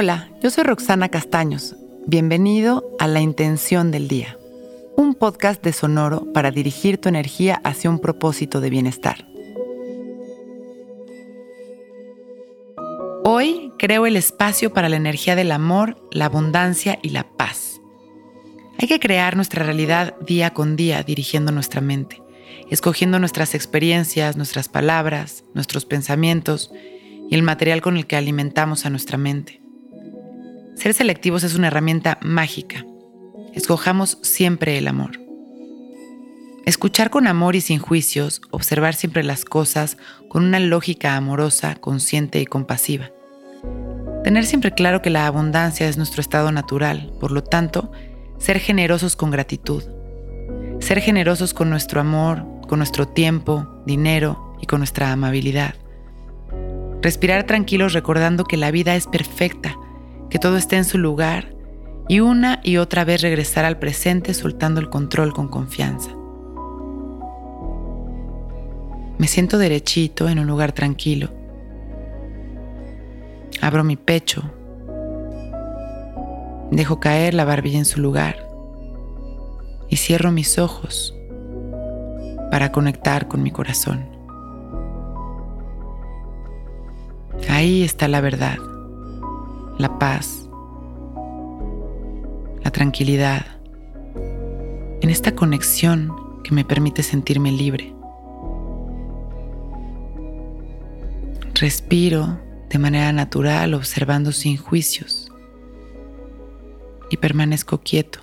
Hola, yo soy Roxana Castaños. Bienvenido a La Intención del Día, un podcast de Sonoro para dirigir tu energía hacia un propósito de bienestar. Hoy creo el espacio para la energía del amor, la abundancia y la paz. Hay que crear nuestra realidad día con día dirigiendo nuestra mente, escogiendo nuestras experiencias, nuestras palabras, nuestros pensamientos y el material con el que alimentamos a nuestra mente. Ser selectivos es una herramienta mágica. Escojamos siempre el amor. Escuchar con amor y sin juicios, observar siempre las cosas con una lógica amorosa, consciente y compasiva. Tener siempre claro que la abundancia es nuestro estado natural, por lo tanto, ser generosos con gratitud. Ser generosos con nuestro amor, con nuestro tiempo, dinero y con nuestra amabilidad. Respirar tranquilos recordando que la vida es perfecta, que todo está en su lugar y una y otra vez regresar al presente soltando el control con confianza. Me siento derechito en un lugar tranquilo. Abro mi pecho. Dejo caer la barbilla en su lugar y cierro mis ojos para conectar con mi corazón. Ahí está la verdad, la paz, la tranquilidad, en esta conexión que me permite sentirme libre. Respiro de manera natural observando sin juicios y permanezco quieto,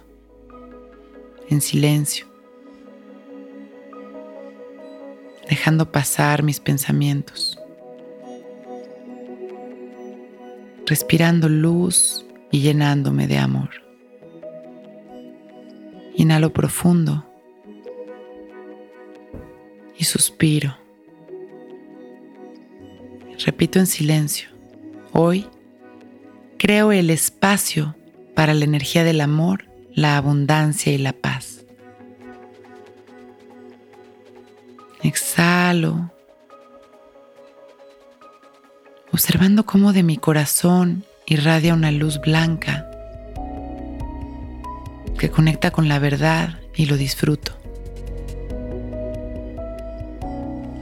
en silencio, dejando pasar mis pensamientos. Respirando luz y llenándome de amor. Inhalo profundo y suspiro. Repito en silencio. Hoy creo el espacio para la energía del amor, la abundancia y la paz. Exhalo observando cómo de mi corazón irradia una luz blanca que conecta con la verdad y lo disfruto.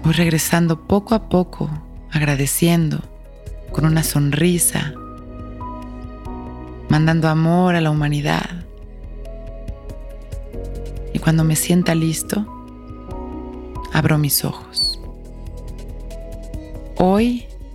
Voy regresando poco a poco, agradeciendo, con una sonrisa, mandando amor a la humanidad. Y cuando me sienta listo, abro mis ojos. Hoy